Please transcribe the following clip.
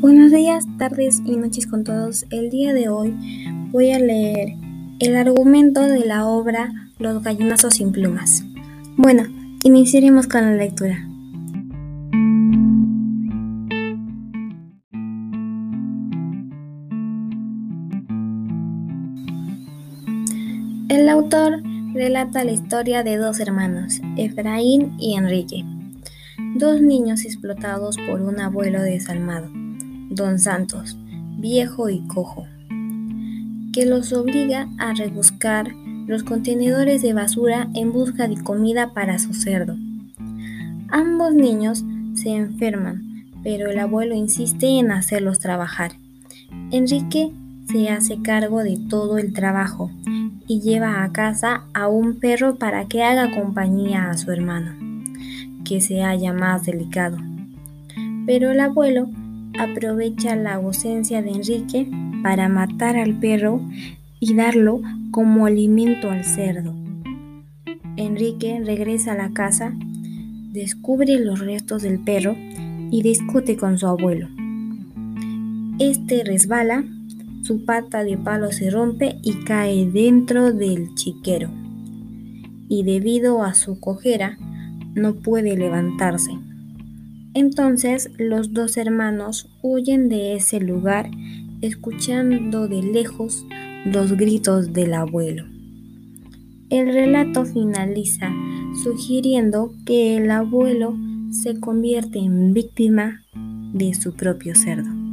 Buenos días, tardes y noches con todos. El día de hoy voy a leer el argumento de la obra Los gallinazos sin plumas. Bueno, iniciaremos con la lectura. El autor relata la historia de dos hermanos, Efraín y Enrique, dos niños explotados por un abuelo desalmado, don Santos, viejo y cojo, que los obliga a rebuscar los contenedores de basura en busca de comida para su cerdo. Ambos niños se enferman, pero el abuelo insiste en hacerlos trabajar. Enrique se hace cargo de todo el trabajo y lleva a casa a un perro para que haga compañía a su hermano, que se halla más delicado. Pero el abuelo aprovecha la ausencia de Enrique para matar al perro y darlo como alimento al cerdo. Enrique regresa a la casa, descubre los restos del perro y discute con su abuelo. Este resbala su pata de palo se rompe y cae dentro del chiquero. Y debido a su cojera, no puede levantarse. Entonces los dos hermanos huyen de ese lugar escuchando de lejos los gritos del abuelo. El relato finaliza sugiriendo que el abuelo se convierte en víctima de su propio cerdo.